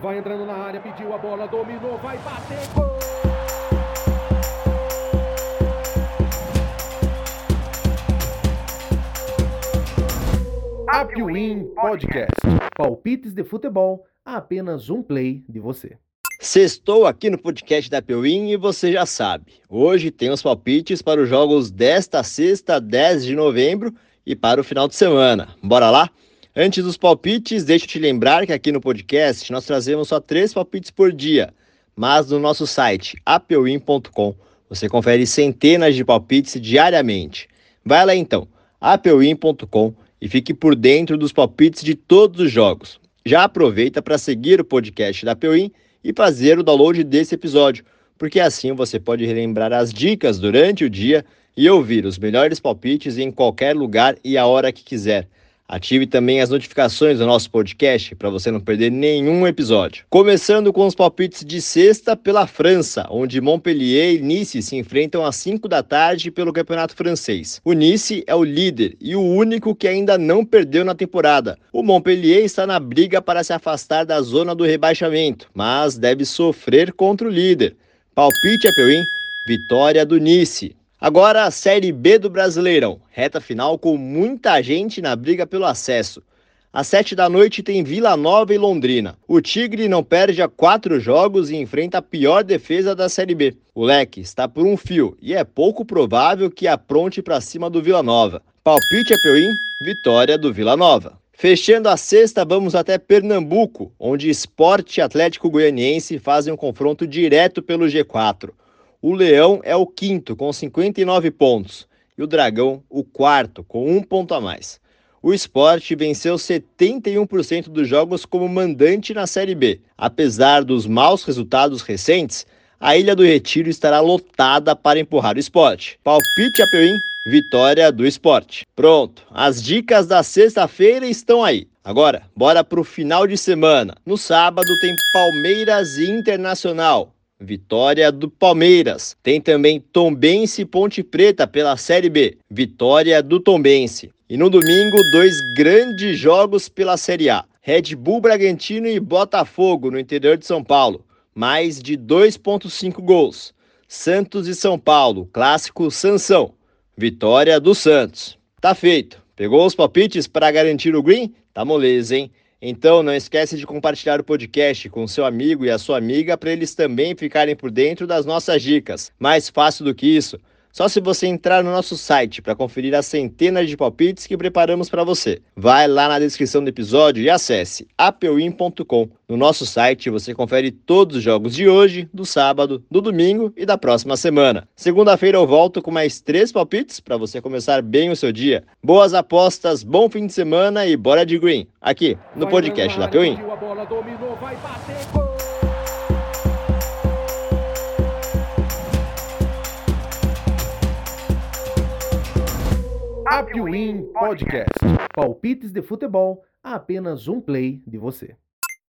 Vai entrando na área, pediu a bola, dominou, vai bater, gol! Apwin Podcast. Palpites de futebol a apenas um play de você. Sextou aqui no podcast da Peuim e você já sabe. Hoje tem os palpites para os jogos desta sexta, 10 de novembro e para o final de semana. Bora lá? Antes dos palpites, deixa eu te lembrar que aqui no podcast nós trazemos só três palpites por dia, mas no nosso site apeuim.com você confere centenas de palpites diariamente. Vai lá então, apeuim.com e fique por dentro dos palpites de todos os jogos. Já aproveita para seguir o podcast da Peuim e fazer o download desse episódio, porque assim você pode relembrar as dicas durante o dia e ouvir os melhores palpites em qualquer lugar e a hora que quiser. Ative também as notificações do nosso podcast para você não perder nenhum episódio. Começando com os palpites de sexta pela França, onde Montpellier e Nice se enfrentam às 5 da tarde pelo Campeonato Francês. O Nice é o líder e o único que ainda não perdeu na temporada. O Montpellier está na briga para se afastar da zona do rebaixamento, mas deve sofrer contra o líder. Palpite é Peuim, vitória do Nice. Agora a Série B do Brasileirão, reta final com muita gente na briga pelo acesso. Às sete da noite tem Vila Nova e Londrina. O Tigre não perde a quatro jogos e enfrenta a pior defesa da Série B. O Leque está por um fio e é pouco provável que apronte para cima do Vila Nova. Palpite é Peuim, vitória do Vila Nova. Fechando a sexta, vamos até Pernambuco, onde Esporte Atlético Goianiense fazem um confronto direto pelo G4. O Leão é o quinto, com 59 pontos, e o Dragão, o quarto, com um ponto a mais. O esporte venceu 71% dos jogos como mandante na Série B. Apesar dos maus resultados recentes, a Ilha do Retiro estará lotada para empurrar o esporte. Palpite Apeuim, vitória do esporte. Pronto, as dicas da sexta-feira estão aí. Agora, bora para o final de semana. No sábado tem Palmeiras e Internacional. Vitória do Palmeiras. Tem também Tombense e Ponte Preta pela Série B. Vitória do Tombense. E no domingo, dois grandes jogos pela Série A. Red Bull Bragantino e Botafogo no interior de São Paulo. Mais de 2.5 gols. Santos e São Paulo, clássico Sansão. Vitória do Santos. Tá feito. Pegou os palpites para garantir o green? Tá moleza, hein? Então não esquece de compartilhar o podcast com seu amigo e a sua amiga para eles também ficarem por dentro das nossas dicas. Mais fácil do que isso, só se você entrar no nosso site para conferir as centenas de palpites que preparamos para você. Vai lá na descrição do episódio e acesse apeuim.com. No nosso site você confere todos os jogos de hoje, do sábado, do domingo e da próxima semana. Segunda-feira eu volto com mais três palpites para você começar bem o seu dia. Boas apostas, bom fim de semana e bora de green, aqui no podcast da Apeuim. Apwin Podcast. Palpites de futebol a apenas um play de você.